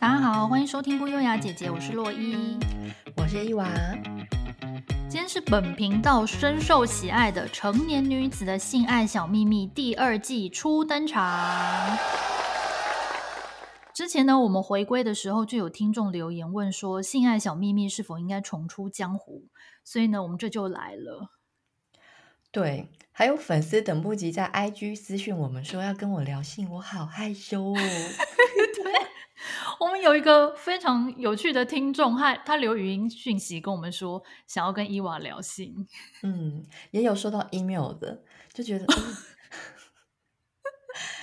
大家好，欢迎收听不优雅姐姐，我是洛伊，我是伊娃。今天是本频道深受喜爱的成年女子的性爱小秘密第二季初登场。之前呢，我们回归的时候就有听众留言问说，性爱小秘密是否应该重出江湖？所以呢，我们这就来了。对，还有粉丝等不及在 IG 私讯我们说要跟我聊性，我好害羞哦。对，我们有一个非常有趣的听众，他他留语音讯息跟我们说，想要跟伊娃聊性。嗯，也有收到 email 的，就觉得，嗯、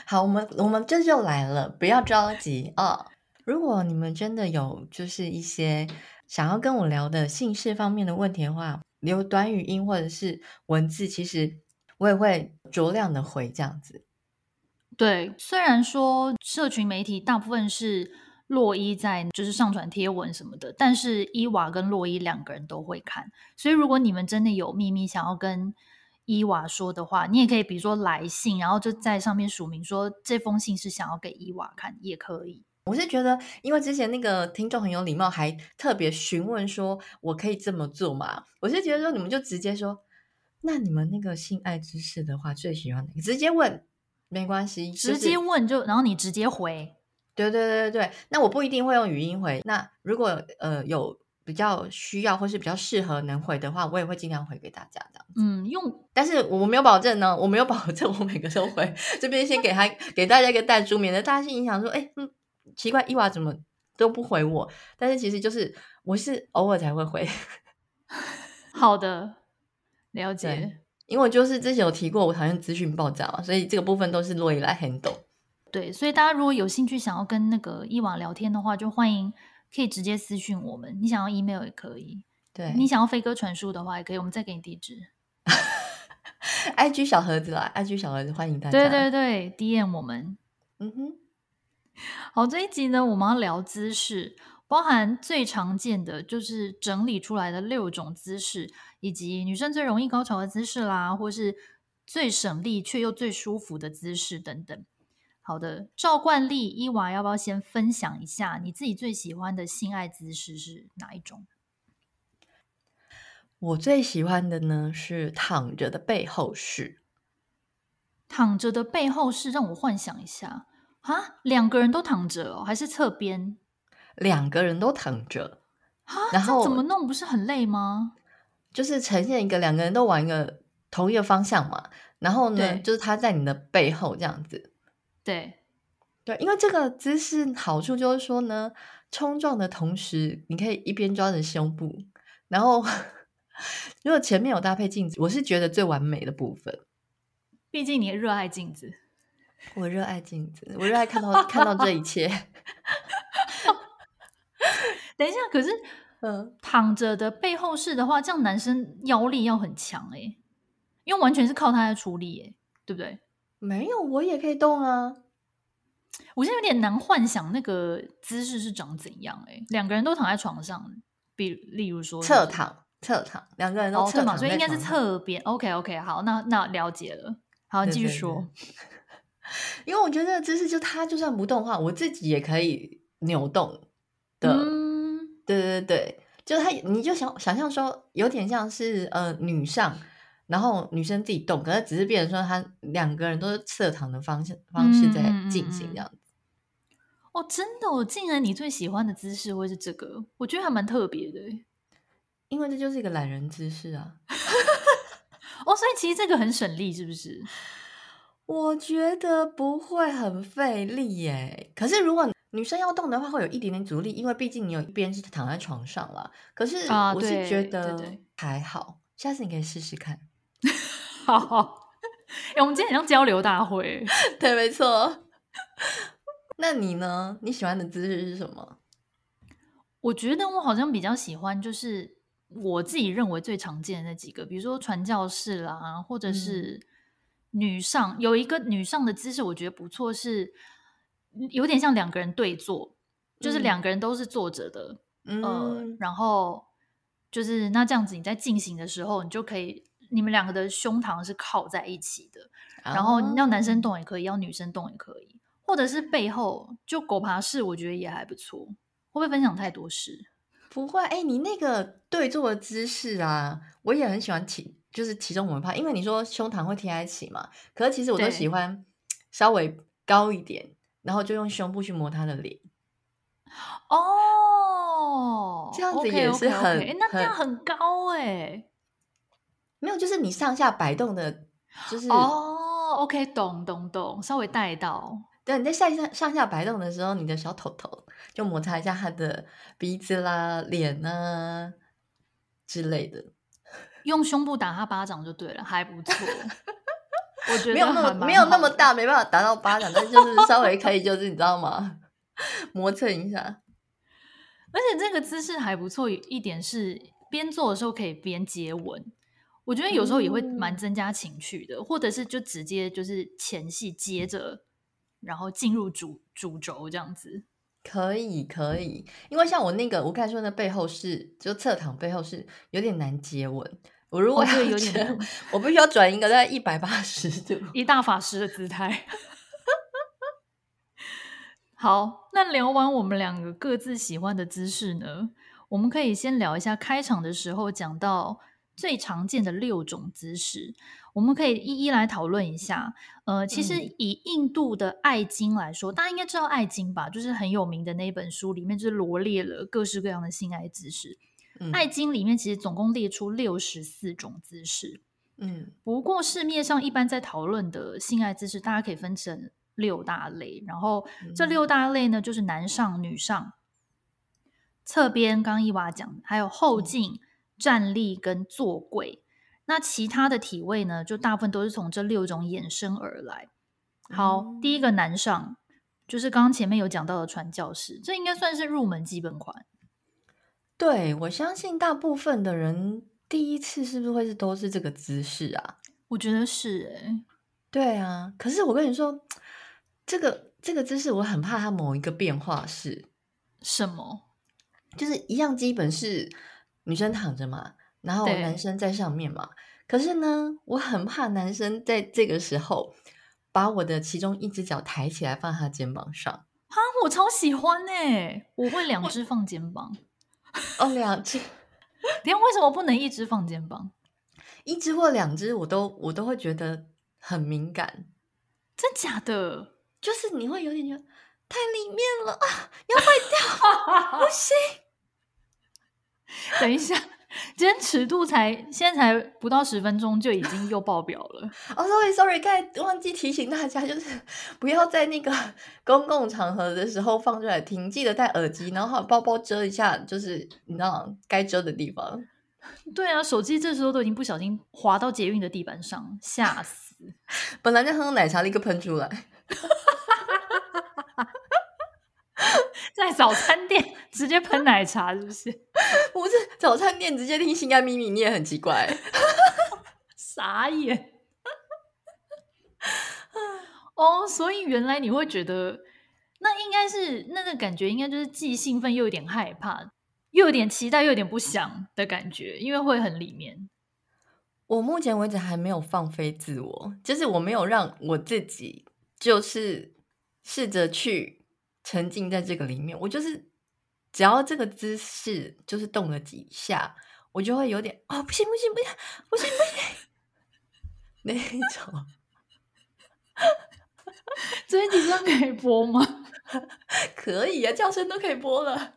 好，我们我们这就来了，不要着急啊、哦。如果你们真的有就是一些想要跟我聊的姓氏方面的问题的话，留短语音或者是文字，其实我也会酌量的回这样子。对，虽然说社群媒体大部分是洛伊在就是上传贴文什么的，但是伊娃跟洛伊两个人都会看，所以如果你们真的有秘密想要跟伊娃说的话，你也可以比如说来信，然后就在上面署名说这封信是想要给伊娃看，也可以。我是觉得，因为之前那个听众很有礼貌，还特别询问说我可以这么做吗？我是觉得说你们就直接说，那你们那个性爱知识的话，最喜欢哪个？直接问。没关系，直接问就，然后你直接回。对对对对对，那我不一定会用语音回。那如果呃有比较需要或是比较适合能回的话，我也会尽量回给大家这样子。嗯，用，但是我没有保证呢，我没有保证我每个都回。这边先给他给大家一个弹珠，免得大家心里想说，哎，嗯，奇怪，伊娃怎么都不回我？但是其实就是我是偶尔才会回。好的，了解。因为我就是之前有提过，我讨厌资讯爆炸嘛，所以这个部分都是洛伊来 handle。对，所以大家如果有兴趣想要跟那个伊娃聊天的话，就欢迎可以直接私信我们。你想要 email 也可以，对，你想要飞鸽传书的话也可以，我们再给你地址。IG 小盒子啦，IG 小盒子欢迎大家。对对对，DM 我们。嗯哼，好，这一集呢，我们要聊姿势。包含最常见的就是整理出来的六种姿势，以及女生最容易高潮的姿势啦，或是最省力却又最舒服的姿势等等。好的，照惯例，伊娃要不要先分享一下你自己最喜欢的性爱姿势是哪一种？我最喜欢的呢是躺着的背后式。躺着的背后式，让我幻想一下啊，两个人都躺着哦，还是侧边？两个人都躺着，啊然后怎么弄？不是很累吗？就是呈现一个两个人都往一个同一个方向嘛。然后呢，就是他在你的背后这样子。对对，因为这个姿势好处就是说呢，冲撞的同时，你可以一边抓着胸部，然后如果前面有搭配镜子，我是觉得最完美的部分。毕竟你热爱镜子，我热爱镜子，我热爱看到看到这一切。等一下，可是，呃，躺着的背后式的话，这样男生腰力要很强哎，因为完全是靠他在出力哎，对不对？没有，我也可以动啊。我现在有点难幻想那个姿势是长怎样哎，两个人都躺在床上，比例如说侧躺，侧躺，两个人都侧躺，哦，所以应该是侧边。OK OK，好，那那了解了。好，继续说。对对 对。因为我觉得这个姿势就他就算不动的话，我自己也可以扭动的。嗯对对对，就是他，你就想想象说，有点像是呃女上，然后女生自己动，可是只是变成说，他两个人都是侧躺的方式方式在进行这样子。哦，真的，我竟然你最喜欢的姿势会是这个，我觉得还蛮特别的，因为这就是一个懒人姿势啊。哦，所以其实这个很省力，是不是？我觉得不会很费力耶。可是如果女生要动的话，会有一点点阻力，因为毕竟你有一边是躺在床上了。可是我是觉得还好，啊、下次你可以试试看。好，好，哎，我们今天很像交流大会。对，没错。那你呢？你喜欢的姿势是什么？我觉得我好像比较喜欢，就是我自己认为最常见的那几个，比如说传教士啦，或者是女上。嗯、有一个女上的姿势，我觉得不错，是。有点像两个人对坐，就是两个人都是坐着的，嗯、呃，然后就是那这样子，你在进行的时候，你就可以，你们两个的胸膛是靠在一起的，然后要男生动也可以，要女生动也可以，或者是背后就狗爬式，我觉得也还不错。会不会分享太多事？不会，哎，你那个对坐的姿势啊，我也很喜欢体，就是其中某一趴，因为你说胸膛会贴在一起嘛，可是其实我都喜欢稍微高一点，然后就用胸部去摸他的脸。哦，这样子也是很，哎，那这样很高哎。没有，就是你上下摆动的，就是哦，OK，懂懂懂，稍微带到。对，你在下上上下摆动的时候，你的小头头就摩擦一下他的鼻子啦、脸啊之类的，用胸部打他巴掌就对了，还不错。我觉得没有那么没有那么大，没办法打到巴掌，但是就是 稍微可以，就是你知道吗？磨蹭一下。而且这个姿势还不错，一点是边做的时候可以边接吻，我觉得有时候也会蛮增加情趣的，嗯、或者是就直接就是前戏接着。然后进入主主轴这样子，可以可以，因为像我那个我刚才说的背后是就侧躺背后是有点难接吻，我如果要、哦、有 点，我必须要转一个在一百八十度 一大法师的姿态。好，那聊完我们两个各自喜欢的姿势呢，我们可以先聊一下开场的时候讲到最常见的六种姿势。我们可以一一来讨论一下。呃，其实以印度的《爱经》来说，嗯、大家应该知道《爱经》吧？就是很有名的那本书，里面就是罗列了各式各样的性爱姿势。嗯，《爱经》里面其实总共列出六十四种姿势。嗯，不过市面上一般在讨论的性爱姿势，大家可以分成六大类。然后这六大类呢，就是男上、女上、侧边，刚刚伊娃讲，还有后进、嗯、站立跟坐跪。那其他的体位呢，就大部分都是从这六种衍生而来。好，嗯、第一个男上，就是刚刚前面有讲到的传教士，这应该算是入门基本款。对，我相信大部分的人第一次是不是会是都是这个姿势啊？我觉得是哎、欸，对啊。可是我跟你说，这个这个姿势我很怕它某一个变化是什么？就是一样，基本是女生躺着嘛。然后男生在上面嘛，可是呢，我很怕男生在这个时候把我的其中一只脚抬起来放他肩膀上。哈，我超喜欢呢，我会两只放肩膀。哦，两只？你为什么不能一只放肩膀？一只或两只，我都我都会觉得很敏感。真假的？就是你会有点觉得太里面了啊，要坏掉，不行。等一下。今天尺度才现在才不到十分钟就已经又爆表了。哦、oh,，sorry，sorry，刚才忘记提醒大家，就是不要在那个公共场合的时候放出来听，记得戴耳机，然后包包遮一下，就是你知道该遮的地方。对啊，手机这时候都已经不小心滑到捷运的地板上，吓死！本来在喝奶茶，立刻喷出来。在早餐店 直接喷奶茶是不是？不是早餐店直接听性爱秘密，你也很奇怪，傻眼。哦，oh, 所以原来你会觉得那应该是那个感觉，应该就是既兴奋又有点害怕，又有点期待又有点不想的感觉，因为会很里面。我目前为止还没有放飞自我，就是我没有让我自己就是试着去。沉浸在这个里面，我就是只要这个姿势就是动了几下，我就会有点啊、哦，不行不行不行不行不行 那一种。这些地方可以播吗？可以啊，叫声都可以播了。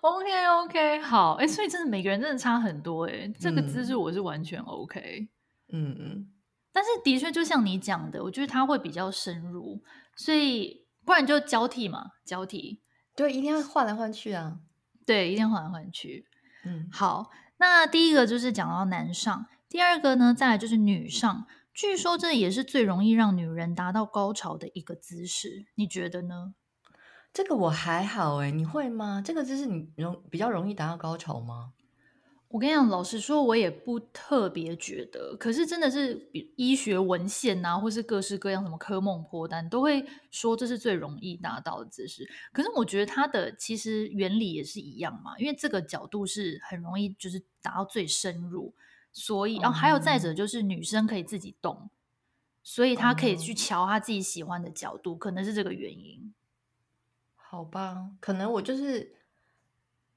OK OK，好，哎，所以真的每个人真的差很多哎，这个姿势我是完全 OK。嗯嗯，但是的确就像你讲的，我觉得它会比较深入，所以。不然就交替嘛，交替。对，一定要换来换去啊。对，一定要换来换去。嗯，好。那第一个就是讲到男上，第二个呢，再来就是女上。据说这也是最容易让女人达到高潮的一个姿势，你觉得呢？这个我还好诶，你会吗？这个姿势你容比较容易达到高潮吗？我跟你讲，老实说，我也不特别觉得。可是真的是医学文献啊，或是各式各样什么科梦破单，都会说这是最容易达到的姿势。可是我觉得它的其实原理也是一样嘛，因为这个角度是很容易就是达到最深入。所以，然后、还有再者就是女生可以自己动，所以她可以去瞧她自己喜欢的角度，嗯、可能是这个原因。好吧，可能我就是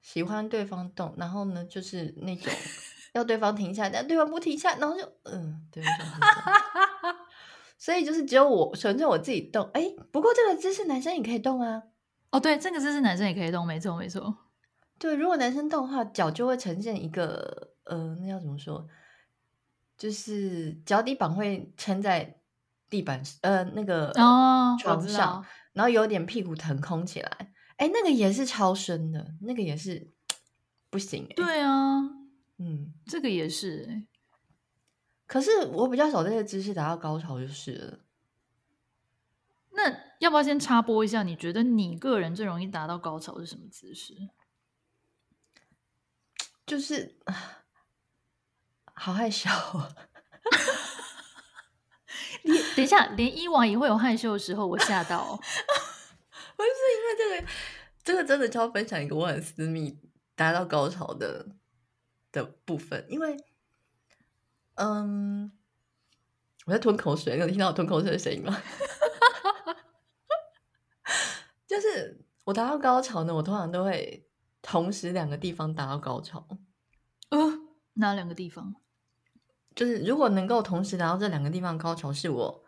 喜欢对方动，然后呢，就是那种要对方停下来，但对方不停下来，然后就嗯，对。所以就是只有我纯粹我自己动，哎，不过这个姿势男生也可以动啊。哦，对，这个姿势男生也可以动，没错，没错。对，如果男生动的话，脚就会呈现一个呃，那要怎么说？就是脚底板会撑在地板，呃，那个床上。哦然后有点屁股腾空起来，哎，那个也是超深的，那个也是不行。对啊，嗯，这个也是。可是我比较少这些姿势达到高潮就是了。那要不要先插播一下？你觉得你个人最容易达到高潮是什么姿势？就是好害羞。你等一下，连伊娃也会有害羞的时候，我吓到。不是因为这个，这个真的就要分享一个我很私密达到高潮的的部分。因为，嗯，我在吞口水，你有听到我吞口水的声音吗？就是我达到高潮呢，我通常都会同时两个地方达到高潮。呃，哪两个地方？就是如果能够同时达到这两个地方高潮，是我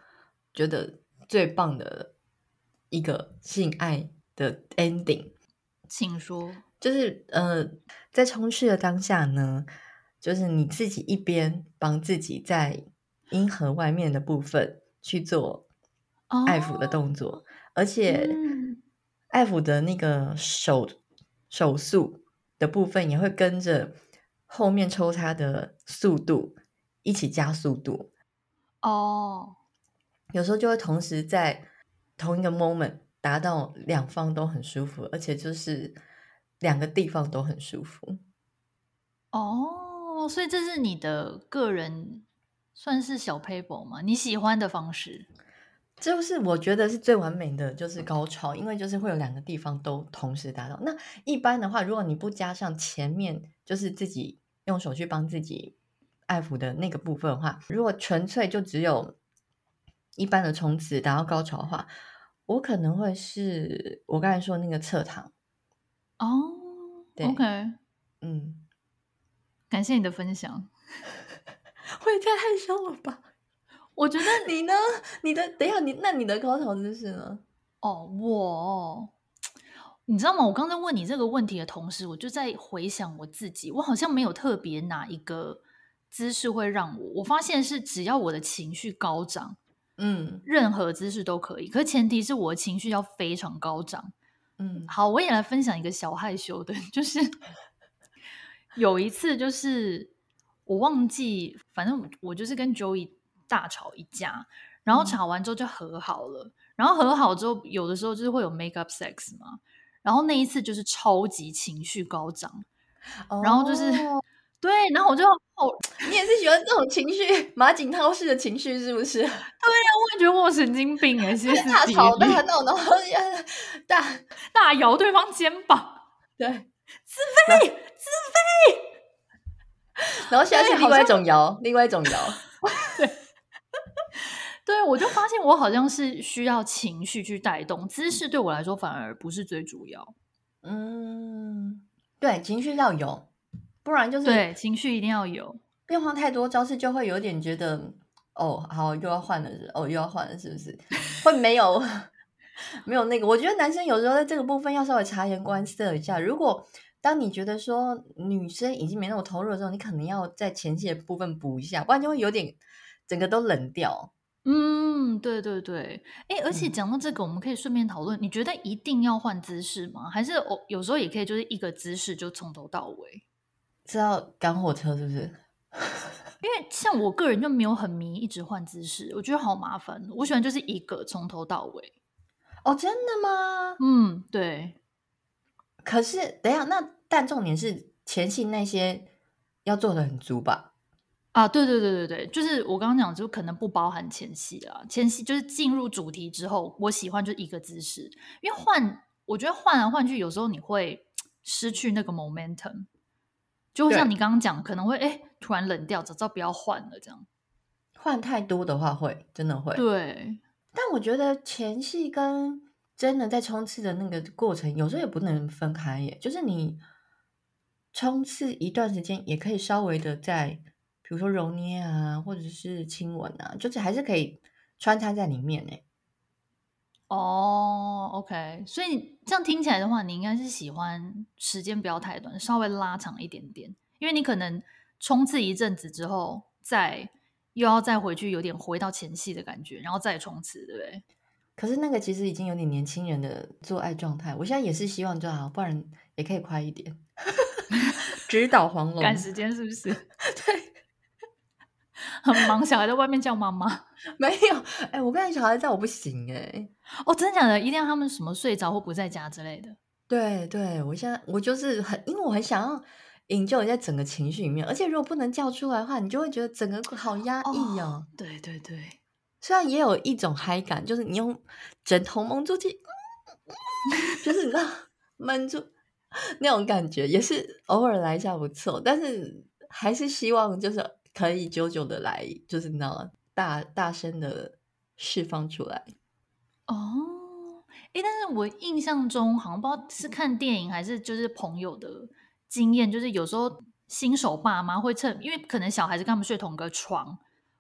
觉得最棒的一个性爱的 ending。请说，就是呃，在冲刺的当下呢，就是你自己一边帮自己在阴核外面的部分去做爱抚的动作，哦、而且爱抚的那个手手速的部分也会跟着后面抽插的速度。一起加速度哦，oh. 有时候就会同时在同一个 moment 达到两方都很舒服，而且就是两个地方都很舒服。哦，oh, 所以这是你的个人算是小 paper 吗？你喜欢的方式，就是我觉得是最完美的，就是高潮，因为就是会有两个地方都同时达到。那一般的话，如果你不加上前面，就是自己用手去帮自己。爱抚的那个部分的话，如果纯粹就只有一般的冲刺达到高潮的话，我可能会是我刚才说那个侧躺。哦，对，OK，嗯，感谢你的分享。会太害羞了吧？我觉得 你呢？你的等一下，你那你的高潮姿势呢？哦，我，你知道吗？我刚才问你这个问题的同时，我就在回想我自己，我好像没有特别哪一个。姿势会让我，我发现是只要我的情绪高涨，嗯，任何姿势都可以。可是前提是我的情绪要非常高涨，嗯。好，我也来分享一个小害羞的，就是 有一次，就是我忘记，反正我就是跟 Joey 大吵一架，然后吵完之后就和好了，嗯、然后和好之后，有的时候就是会有 make up sex 嘛，然后那一次就是超级情绪高涨，哦、然后就是。对，然后我就哦，你也是喜欢这种情绪，马景涛式的情绪是不是？对呀、啊，我也觉得我神经病哎，是大吵大闹，然后大大摇对方肩膀，对，自费自费，然后现在是另外一种摇，另外一种摇，对，对我就发现我好像是需要情绪去带动，姿势对我来说反而不是最主要。嗯，对，情绪要有。不然就是对情绪一定要有变化太多，招式就会有点觉得哦，好又要换了，哦又要换了，是不是？会没有 没有那个？我觉得男生有时候在这个部分要稍微察言观色一下。如果当你觉得说女生已经没那么投入的时候，你可能要在前期的部分补一下，不然就会有点整个都冷掉。嗯，对对对。哎，而且讲到这个，我们可以顺便讨论，你觉得一定要换姿势吗？还是哦，有时候也可以就是一个姿势就从头到尾？知道赶火车是不是？因为像我个人就没有很迷一直换姿势，我觉得好麻烦。我喜欢就是一个从头到尾。哦，真的吗？嗯，对。可是等一下，那但重点是前戏那些要做得很足吧？啊，对对对对对，就是我刚刚讲，就可能不包含前戏啦。前戏就是进入主题之后，我喜欢就一个姿势，因为换，我觉得换来换去，有时候你会失去那个 momentum。就像你刚刚讲，可能会哎突然冷掉，早知道不要换了这样。换太多的话会真的会。对，但我觉得前戏跟真的在冲刺的那个过程，有时候也不能分开耶。就是你冲刺一段时间，也可以稍微的在，比如说揉捏啊，或者是亲吻啊，就是还是可以穿插在里面呢。哦、oh，OK，所以这样听起来的话，你应该是喜欢时间不要太短，稍微拉长一点点，因为你可能冲刺一阵子之后，再又要再回去，有点回到前戏的感觉，然后再冲刺，对不对？可是那个其实已经有点年轻人的做爱状态，我现在也是希望就好，不然也可以快一点。直捣黄龙，赶时间是不是？对。很忙，小孩在外面叫妈妈。没有，哎、欸，我跟你小孩在我不行哎、欸。哦，真的假的？一定要他们什么睡着或不在家之类的。对对，我现在我就是很，因为我很想要营救在整个情绪里面，而且如果不能叫出来的话，你就会觉得整个好压抑哦。哦对对对，虽然也有一种嗨感，就是你用枕头蒙住气，就是你知道闷住那种感觉，也是偶尔来一下不错，但是还是希望就是。可以久久的来，就是你知道大大声的释放出来哦。哎，但是我印象中好像不知道是看电影还是就是朋友的经验，就是有时候新手爸妈会趁，因为可能小孩子跟他们睡同个床，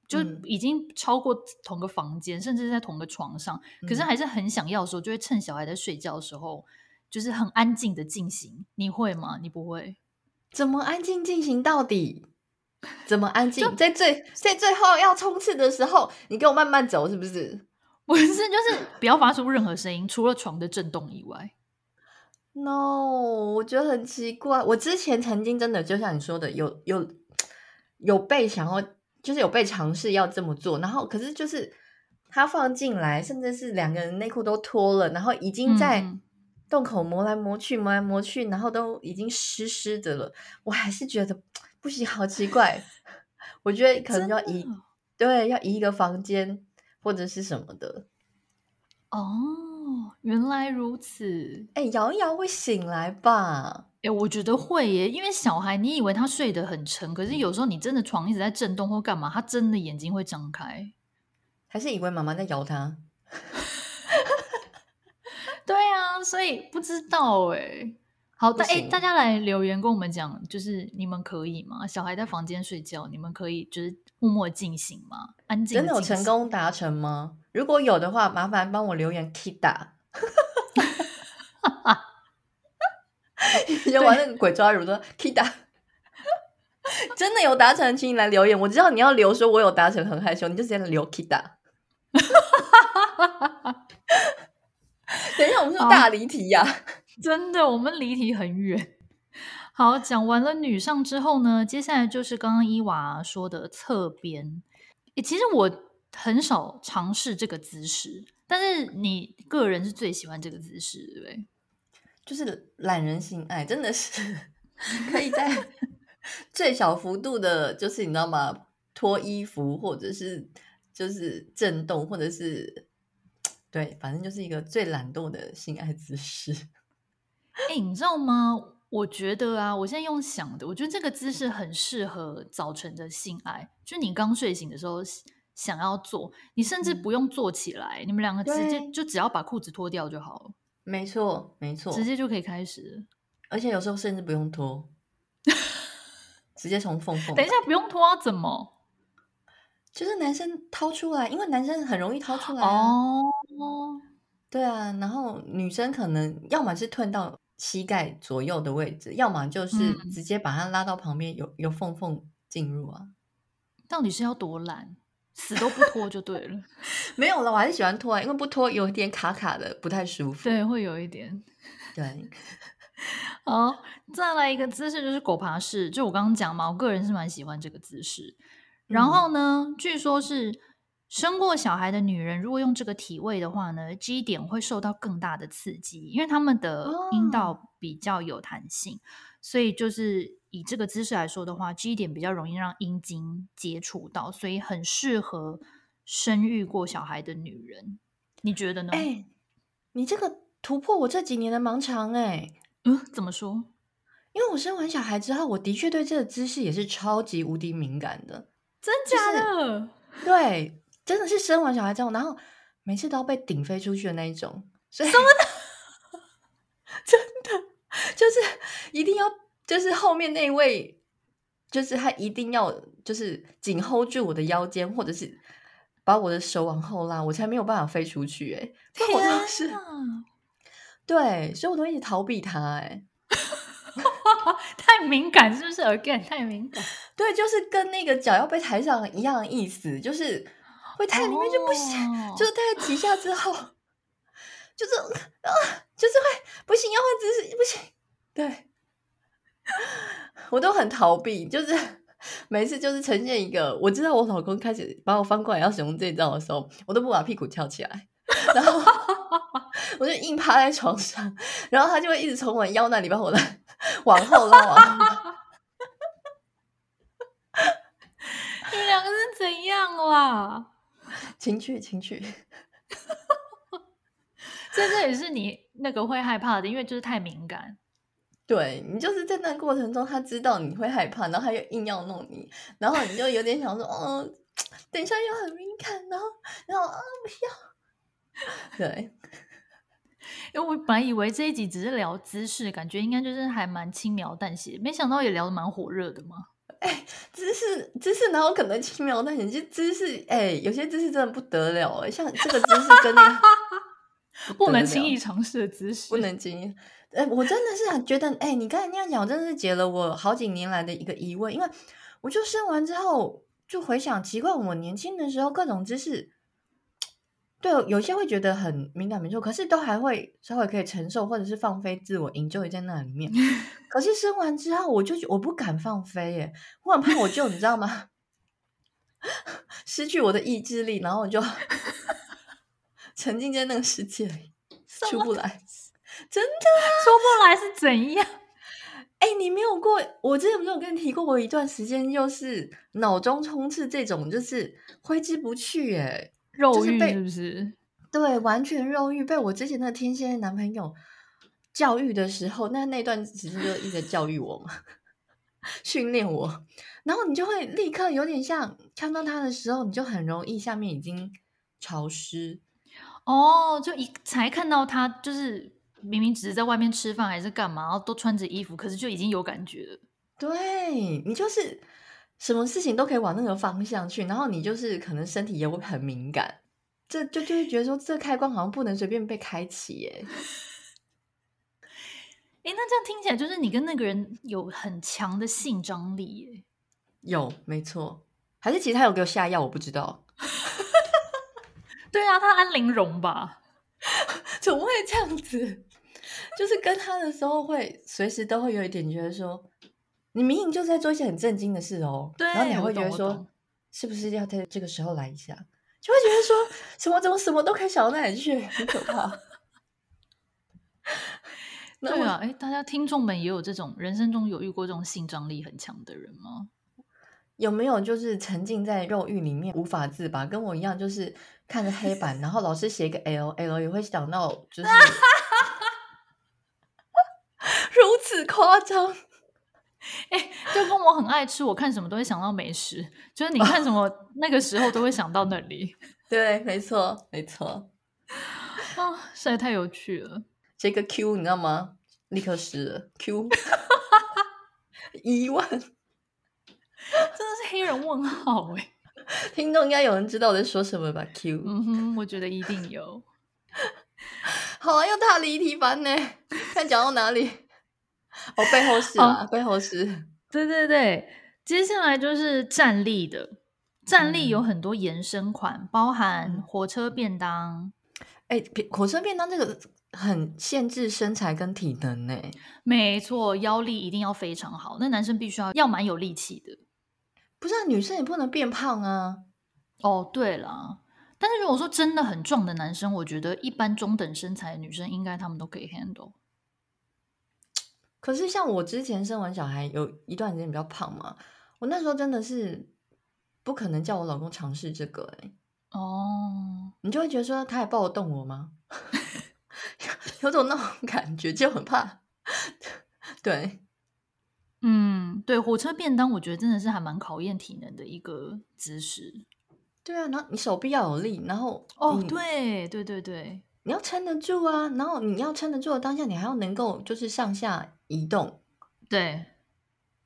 就已经超过同个房间，嗯、甚至在同个床上，可是还是很想要的时候，就会趁小孩在睡觉的时候，就是很安静的进行。你会吗？你不会？怎么安静进行到底？怎么安静？在最在最后要冲刺的时候，你给我慢慢走，是不是？不是，就是不要发出任何声音，除了床的震动以外。No，我觉得很奇怪。我之前曾经真的就像你说的，有有有被想要，就是有被尝试要这么做，然后可是就是他放进来，甚至是两个人内裤都脱了，然后已经在洞口磨来磨去，磨来磨去，然后都已经湿湿的了，我还是觉得。不行，好奇怪。我觉得可能要移，对，要移一个房间或者是什么的。哦，原来如此。哎，摇一摇会醒来吧？哎，我觉得会耶，因为小孩，你以为他睡得很沉，可是有时候你真的床一直在震动或干嘛，他真的眼睛会张开，还是以为妈妈在摇他？对啊，所以不知道哎。好，大哎，大家来留言跟我们讲，就是你们可以吗？小孩在房间睡觉，你们可以就是默默进行吗？安静真的有成功达成吗？如果有的话，麻烦帮我留言 Kida。你玩那个鬼抓人的 Kida，真的有达成，请你来留言。我知道你要留说我有达成，很害羞，你就直接留 Kida。等一下，我们是大离题呀、啊。真的，我们离题很远。好，讲完了女上之后呢，接下来就是刚刚伊娃说的侧边。诶，其实我很少尝试这个姿势，但是你个人是最喜欢这个姿势，对不对？就是懒人性爱，真的是可以在 最小幅度的，就是你知道吗？脱衣服，或者是就是震动，或者是对，反正就是一个最懒惰的性爱姿势。哎、欸，你知道吗？我觉得啊，我现在用想的，我觉得这个姿势很适合早晨的性爱。就你刚睡醒的时候想要做，你甚至不用坐起来，嗯、你们两个直接就只要把裤子脱掉就好了。没错，没错，直接就可以开始。而且有时候甚至不用脱，直接从缝缝。等一下，不用脱怎么？就是男生掏出来，因为男生很容易掏出来、啊、哦。对啊，然后女生可能要么是吞到。膝盖左右的位置，要么就是直接把它拉到旁边，有有缝缝进入啊。到底是要多懒，死都不脱就对了。没有了，我还是喜欢脱啊，因为不脱有一点卡卡的，不太舒服。对，会有一点。对，好，再来一个姿势就是狗爬式，就我刚刚讲嘛，我个人是蛮喜欢这个姿势。然后呢，嗯、据说是。生过小孩的女人，如果用这个体位的话呢，G 点会受到更大的刺激，因为她们的阴道比较有弹性，哦、所以就是以这个姿势来说的话，G 点比较容易让阴茎接触到，所以很适合生育过小孩的女人。你觉得呢？哎、欸，你这个突破我这几年的盲肠哎、欸。嗯，怎么说？因为我生完小孩之后，我的确对这个姿势也是超级无敌敏感的。真假的？对，真的是生完小孩之后，然后每次都要被顶飞出去的那一种，所以什么的，真的就是一定要，就是后面那位，就是他一定要，就是紧 hold 住我的腰间，或者是把我的手往后拉，我才没有办法飞出去。哎，天哪！对，所以我都一直逃避他。哎。太敏感是不是？Again，太敏感。对，就是跟那个脚要被抬上一样的意思，就是会太里面就不行，oh. 就是太几下之后，就是啊，就是会不行，要换姿势不行。对，我都很逃避，就是 每次就是呈现一个，我知道我老公开始把我翻过来要使用这招的时候，我都不把屁股翘起来，然后 我就硬趴在床上，然后他就会一直从我腰那里把我的。往后拉，往后拉你们两个是怎样啦？情趣，情趣，所以这也是你那个会害怕的，因为就是太敏感。对，你就是在那过程中，他知道你会害怕，然后他又硬要弄你，然后你就有点想说，哦，等一下又很敏感，然后，然后啊，不要，对。因为我本来以为这一集只是聊姿势，感觉应该就是还蛮轻描淡写，没想到也聊得蛮火热的嘛。哎、欸，姿势姿势哪有可能轻描淡写？就姿势，哎、欸，有些姿势真的不得了哎，像这个姿势跟那个 不，能轻易尝试的姿势，不能轻易。哎、欸，我真的是很觉得，哎、欸，你刚才那样讲，我真的是解了我好几年来的一个疑问，因为我就生完之后就回想，奇怪，我年轻的时候各种姿势。对，有些会觉得很敏感没错，可是都还会稍微可以承受，或者是放飞自我，enjoy 在那里面。可是生完之后，我就我不敢放飞耶，我很怕我就你知道吗？失去我的意志力，然后我就 沉浸在那个世界里，出不来。真的出不来是怎样？哎，你没有过？我之前不是有跟你提过，我一段时间就是脑中充斥这种，就是挥之不去耶。肉欲是不是？对，完全肉欲。被我之前那天蝎男朋友教育的时候，那那段时间就一直教育我嘛，训练我。然后你就会立刻有点像看到他的时候，你就很容易下面已经潮湿。哦，就一才看到他，就是明明只是在外面吃饭还是干嘛，然后都穿着衣服，可是就已经有感觉了。对，你就是。什么事情都可以往那个方向去，然后你就是可能身体也会很敏感，这就就会觉得说，这开关好像不能随便被开启耶。哎，那这样听起来就是你跟那个人有很强的性张力耶？有，没错。还是其实他有给我下药，我不知道。对啊，他安陵容吧？怎么会这样子？就是跟他的时候会随时都会有一点觉得说。你明明就是在做一些很震惊的事哦，对，然后你还会觉得说，是不是要在这个时候来一下，就会觉得说什么怎么什么都可以想到那里去，很可怕。对啊，哎，大家听众们也有这种人生中有遇过这种性张力很强的人吗？有没有就是沉浸在肉欲里面无法自拔，跟我一样，就是看着黑板，然后老师写一个 L L 也会想到，就是 如此夸张。哎、欸，就跟我很爱吃，我看什么都会想到美食。就是你看什么，那个时候都会想到那里。对，没错，没错。啊，实在太有趣了。这个 Q 你知道吗？立刻失了 Q，一万，真的是黑人问号哎。听众应该有人知道我在说什么吧？Q，嗯哼，我觉得一定有。好啊，又大离题班呢。看讲到哪里？哦，背后是啊，背后是，对对对。接下来就是站立的，站立有很多延伸款，嗯、包含火车便当。哎，火车便当这个很限制身材跟体能呢。没错，腰力一定要非常好，那男生必须要要蛮有力气的。不是啊，女生也不能变胖啊。哦，对了，但是如果说真的很壮的男生，我觉得一般中等身材的女生应该他们都可以 handle。可是像我之前生完小孩有一段时间比较胖嘛，我那时候真的是不可能叫我老公尝试这个哎、欸、哦，你就会觉得说他还抱得动我吗？有种那种感觉就很怕。对，嗯，对，火车便当我觉得真的是还蛮考验体能的一个姿势。对啊，然后你手臂要有力，然后哦，对对对对，你要撑得住啊，然后你要撑得住的当下，你还要能够就是上下移动，对，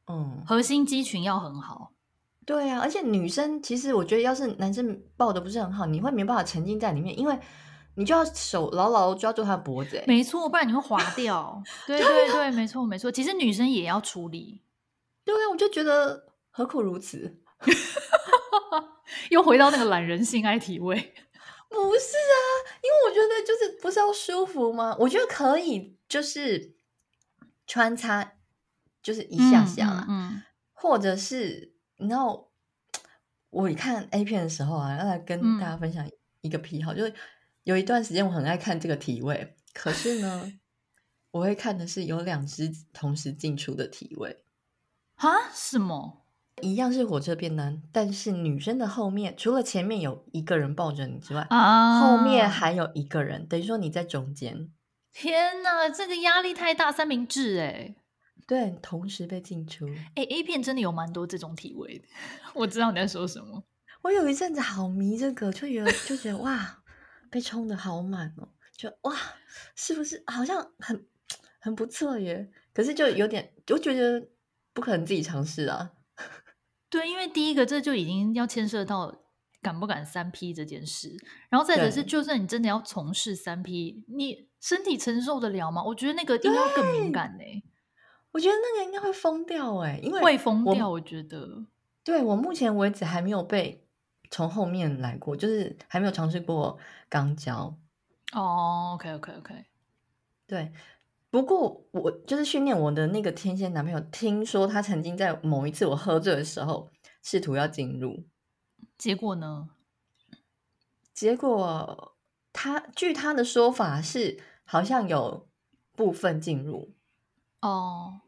嗯，核心肌群要很好，对啊，而且女生其实我觉得，要是男生抱的不是很好，你会没办法沉浸在里面，因为你就要手牢牢抓住他的脖子，没错，不然你会滑掉，对对对，没错没错，其实女生也要处理，对啊，我就觉得何苦如此。又回到那个懒人性爱体位，不是啊，因为我觉得就是不是要舒服吗？我觉得可以，就是穿插，就是一下下啦，嗯，嗯，嗯，或者是然后我看 A 片的时候啊，要来跟大家分享一个癖好，嗯、就是有一段时间我很爱看这个体位，可是呢，我会看的是有两只同时进出的体位啊？什么？一样是火车便当，但是女生的后面除了前面有一个人抱着你之外，啊，后面还有一个人，等于说你在中间。天哪，这个压力太大，三明治哎，对，同时被进出。哎，A 片真的有蛮多这种体位的，我知道你在说什么。我有一阵子好迷这个，就觉得就觉得哇，被冲的好满哦，就哇，是不是好像很很不错耶？可是就有点，我觉得不可能自己尝试啊。对，因为第一个这就已经要牵涉到敢不敢三 P 这件事，然后再者是，就算你真的要从事三 P，你身体承受得了吗？我觉得那个应该要更敏感呢。我觉得那个应该会疯掉哎，因为会疯掉。我觉得，对，我目前为止还没有被从后面来过，就是还没有尝试过肛交。哦，OK OK OK，对。不过我就是训练我的那个天蝎男朋友，听说他曾经在某一次我喝醉的时候试图要进入，结果呢？结果他据他的说法是好像有部分进入。哦，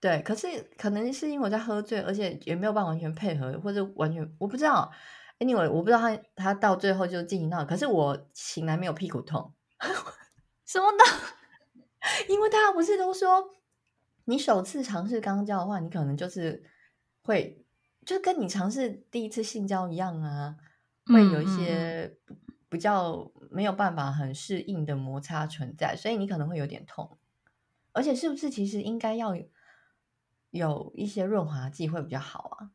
对，可是可能是因为我在喝醉，而且也没有办法完全配合，或者完全我不知道，anyway 我不知道他他到最后就进行到，可是我醒来没有屁股痛，什么的？因为大家不是都说，你首次尝试肛交的话，你可能就是会，就跟你尝试第一次性交一样啊，会有一些比较没有办法很适应的摩擦存在，所以你可能会有点痛。而且是不是其实应该要有一些润滑剂会比较好啊？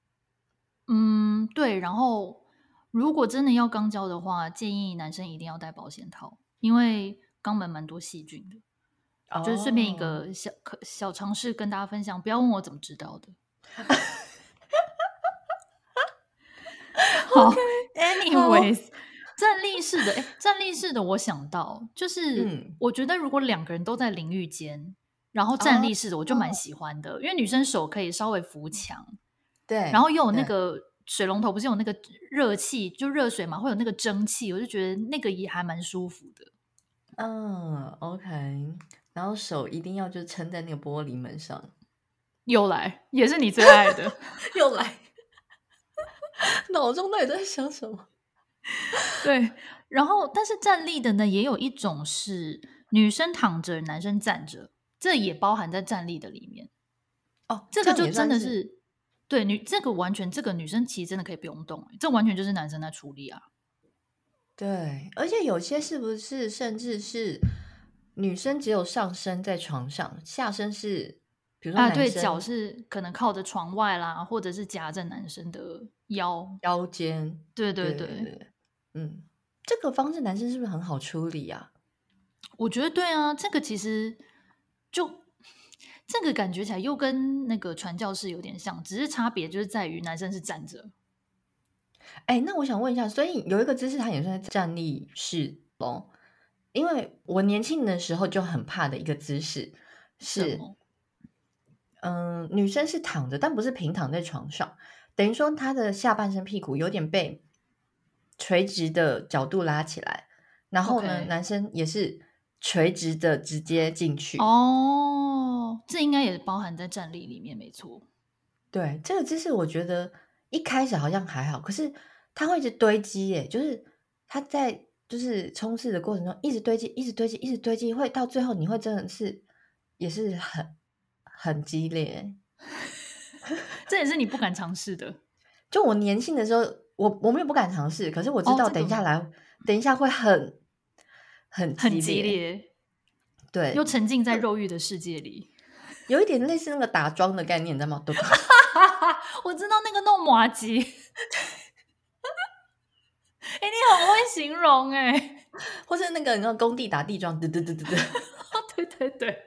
嗯，对。然后如果真的要肛交的话，建议男生一定要戴保险套，因为肛门蛮多细菌的。就是顺便一个小可小尝试跟大家分享，不要问我怎么知道的。好，anyways，站立式的，哎，站立式的，我想到就是，嗯、我觉得如果两个人都在淋浴间，然后站立式的，我就蛮喜欢的，哦、因为女生手可以稍微扶墙，对，然后又有那个水龙头，不是有那个热气，就热水嘛，会有那个蒸汽，我就觉得那个也还蛮舒服的。嗯，OK。然后手一定要就撑在那个玻璃门上，又来，也是你最爱的，又来，脑中到底在想什么？对，然后但是站立的呢，也有一种是女生躺着，男生站着，这也包含在站立的里面。哦，这个就真的是，是对女这个完全这个女生其实真的可以不用动，这完全就是男生在处理啊。对，而且有些是不是甚至是。女生只有上身在床上，下身是，比如说，啊，对，脚是可能靠着床外啦，或者是夹着男生的腰腰间。对对对，对，对，嗯，这个方式男生是不是很好处理啊？我觉得对啊，这个其实就这个感觉起来又跟那个传教士有点像，只是差别就是在于男生是站着。哎，那我想问一下，所以有一个姿势，它也算是站立式咯。因为我年轻的时候就很怕的一个姿势是，嗯，女生是躺着，但不是平躺在床上，等于说她的下半身屁股有点被垂直的角度拉起来，然后呢.男生也是垂直的直接进去。哦，这应该也包含在站立里面，没错。对，这个姿势我觉得一开始好像还好，可是它会一直堆积，耶，就是他在。就是冲刺的过程中，一直堆积，一直堆积，一直堆积，会到最后你会真的是也是很很激烈，这也是你不敢尝试的。就我年轻的时候我我们也不敢尝试，可是我知道等一下来，哦这个、等一下会很很激很激烈，对，又沉浸在肉欲的世界里，有一点类似那个打桩的概念，你知道吗？对 我知道那个弄麻吉，哎、欸，你很会形容哎、欸，或是那个你知道工地打地桩，对对对对对，对对对，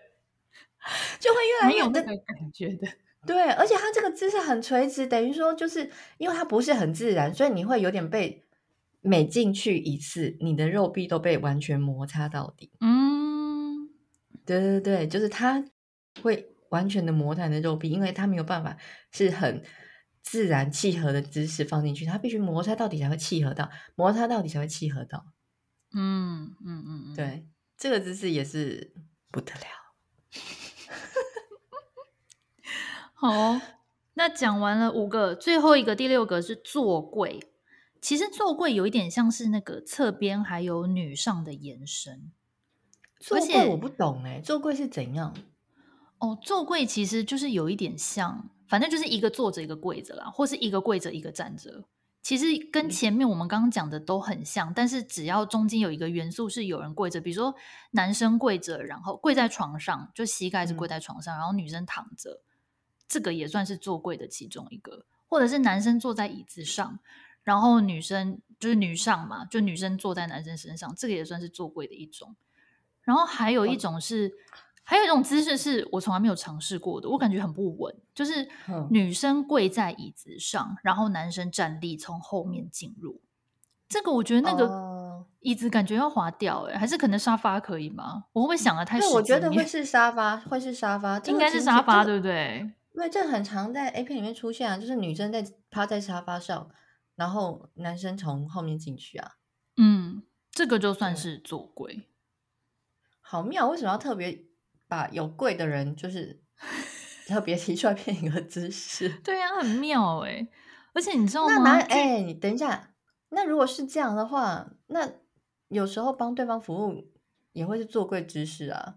就会越来越有那个感觉的。对，而且它这个姿势很垂直，等于说就是因为它不是很自然，所以你会有点被每进去一次，你的肉壁都被完全摩擦到底。嗯，对对对，就是它会完全的摩擦你的肉壁，因为它没有办法是很自然契合的姿势放进去，它必须摩擦到底才会契合到，摩擦到底才会契合到。嗯嗯嗯嗯，对，这个姿势也是不得了。好，那讲完了五个，最后一个第六个是坐柜。其实坐柜有一点像是那个侧边还有女上的延伸。坐柜我不懂哎，坐柜是怎样？哦，坐柜其实就是有一点像，反正就是一个坐着一个跪着啦，或是一个跪着一个站着。其实跟前面我们刚刚讲的都很像，但是只要中间有一个元素是有人跪着，比如说男生跪着，然后跪在床上，就膝盖是跪在床上，嗯、然后女生躺着。这个也算是坐柜的其中一个，或者是男生坐在椅子上，然后女生就是女上嘛，就女生坐在男生身上，这个也算是坐柜的一种。然后还有一种是，哦、还有一种姿势是我从来没有尝试过的，我感觉很不稳，就是女生跪在椅子上，然后男生站立从后面进入。这个我觉得那个椅子感觉要滑掉，哎，还是可能沙发可以吗？我会不会想的太？对，我觉得会是沙发，会是沙发，应该是沙发，对不对？因为这很常在 A 片里面出现啊，就是女生在趴在沙发上，然后男生从后面进去啊。嗯，这个就算是做鬼，好妙！为什么要特别把有柜的人就是 特别提出来骗一个姿势？对呀、啊，很妙哎、欸！而且你知道吗？那哎、欸，你等一下，那如果是这样的话，那有时候帮对方服务也会是做柜姿势啊？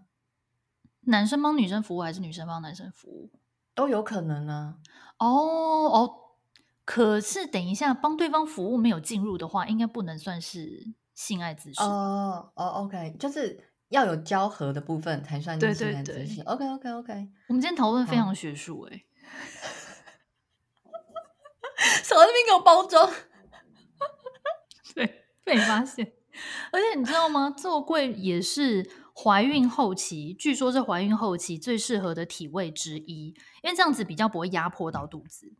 男生帮女生服务还是女生帮男生服务？都有可能呢、啊。哦哦，可是等一下，帮对方服务没有进入的话，应该不能算是性爱姿势。哦哦，OK，就是要有交合的部分才算是性爱姿势。OK OK OK，我们今天讨论非常学术哎、欸，少在那边给我包装，对，被你发现。而且你知道吗？做柜也是。怀孕后期，据说是怀孕后期最适合的体位之一，因为这样子比较不会压迫到肚子。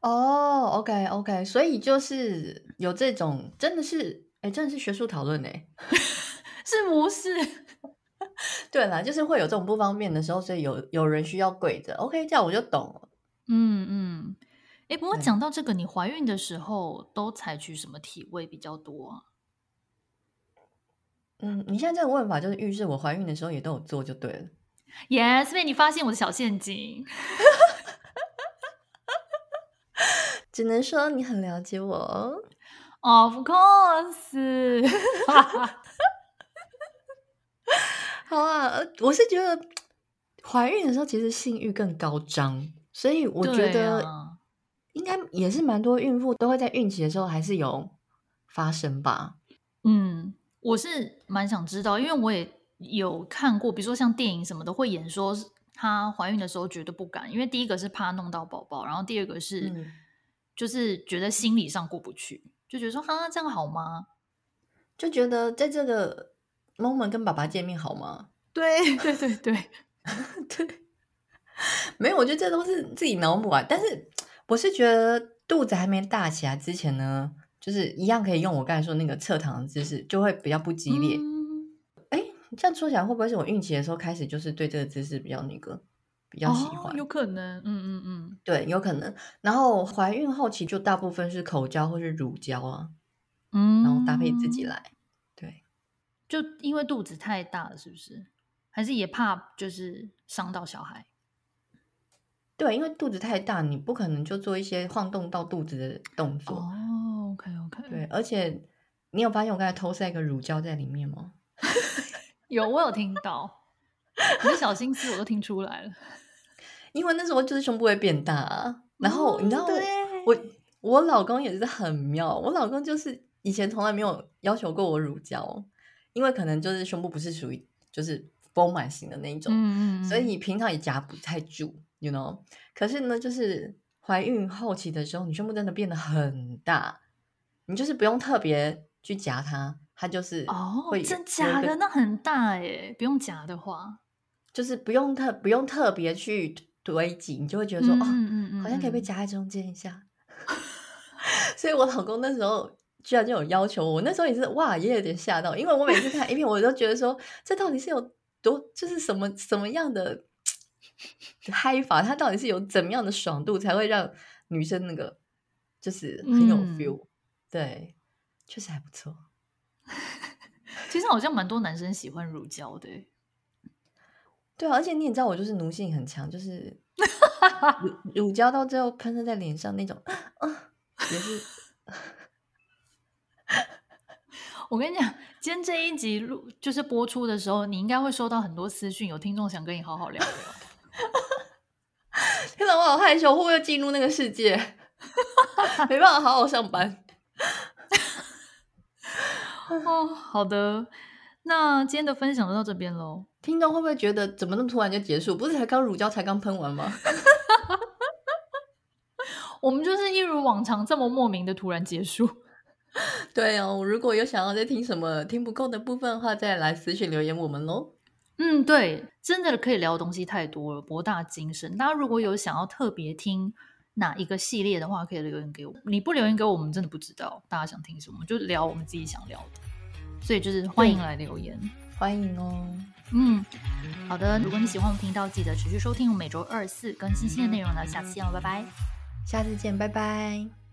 哦，OK OK，所以就是有这种，真的是，哎，真的是学术讨论哎，是不是？对啦，就是会有这种不方便的时候，所以有有人需要跪着。OK，这样我就懂了。嗯嗯，哎，不过讲到这个，你怀孕的时候都采取什么体位比较多啊？嗯，你现在这个问法就是预示我怀孕的时候也都有做就对了。Yes，被你发现我的小陷阱。只能说你很了解我。Of course。好啊，我是觉得怀孕的时候其实性欲更高涨，所以我觉得应该也是蛮多孕妇都会在孕期的时候还是有发生吧。嗯。我是蛮想知道，因为我也有看过，比如说像电影什么的会演说，她怀孕的时候绝对不敢，因为第一个是怕弄到宝宝，然后第二个是、嗯、就是觉得心理上过不去，就觉得说哈这样好吗？就觉得在这个 moment 跟爸爸见面好吗？对对对对对，没有，我觉得这都是自己脑补啊。但是我是觉得肚子还没大起来之前呢。就是一样可以用我刚才说那个侧躺的姿势，就会比较不激烈。哎、嗯，这样说起来会不会是我孕期的时候开始就是对这个姿势比较那个比较喜欢？哦、有可能，嗯嗯嗯，对，有可能。然后怀孕后期就大部分是口交或是乳交啊，嗯，然后搭配自己来。对，就因为肚子太大了，是不是？还是也怕就是伤到小孩？对，因为肚子太大，你不可能就做一些晃动到肚子的动作。哦 OK OK，对，而且你有发现我刚才偷塞一个乳胶在里面吗？有，我有听到，你的小心思我都听出来了。因为那时候就是胸部会变大，啊，然后、哦、你知道我我我老公也是很妙，我老公就是以前从来没有要求过我乳胶，因为可能就是胸部不是属于就是丰满型的那一种，所以平常也夹不太住，you know。可是呢，就是怀孕后期的时候，你胸部真的变得很大，你就是不用特别去夹它，它就是哦，真假的？那很大耶，不用夹的话，就是不用特不用特别去堆积，你就会觉得说，嗯嗯嗯，哦，好像可以被夹在中间一下。所以我老公那时候居然就有要求我，那时候也是哇，也有点吓到，因为我每次看影片，我都觉得说，这到底是有多，就是什么什么样的 嗨法，它到底是有怎么样的爽度，才会让女生那个就是很有 feel，、嗯、对，确实还不错。其实好像蛮多男生喜欢乳胶的，对啊，而且你也知道，我就是奴性很强，就是 乳乳胶到最后喷射在脸上那种，啊也是，我跟你讲，今天这一集录就是播出的时候，你应该会收到很多私讯，有听众想跟你好好聊聊。天哪，我好害羞，会不会进入那个世界？没办法好好上班。哦，好的，那今天的分享就到这边喽。听众会不会觉得怎么那么突然就结束？不是才刚乳胶才刚喷完吗？我们就是一如往常这么莫名的突然结束。对哦，如果有想要再听什么听不够的部分的话，再来私信留言我们喽。嗯，对，真的可以聊的东西太多了，博大精深。大家如果有想要特别听哪一个系列的话，可以留言给我。你不留言给我们，真的不知道大家想听什么，就聊我们自己想聊的。所以就是欢迎来留言，欢迎哦。嗯，好的。如果你喜欢我们频道，记得持续收听，我每周二四更新新的内容呢。下次见了，拜拜。下次见，拜拜。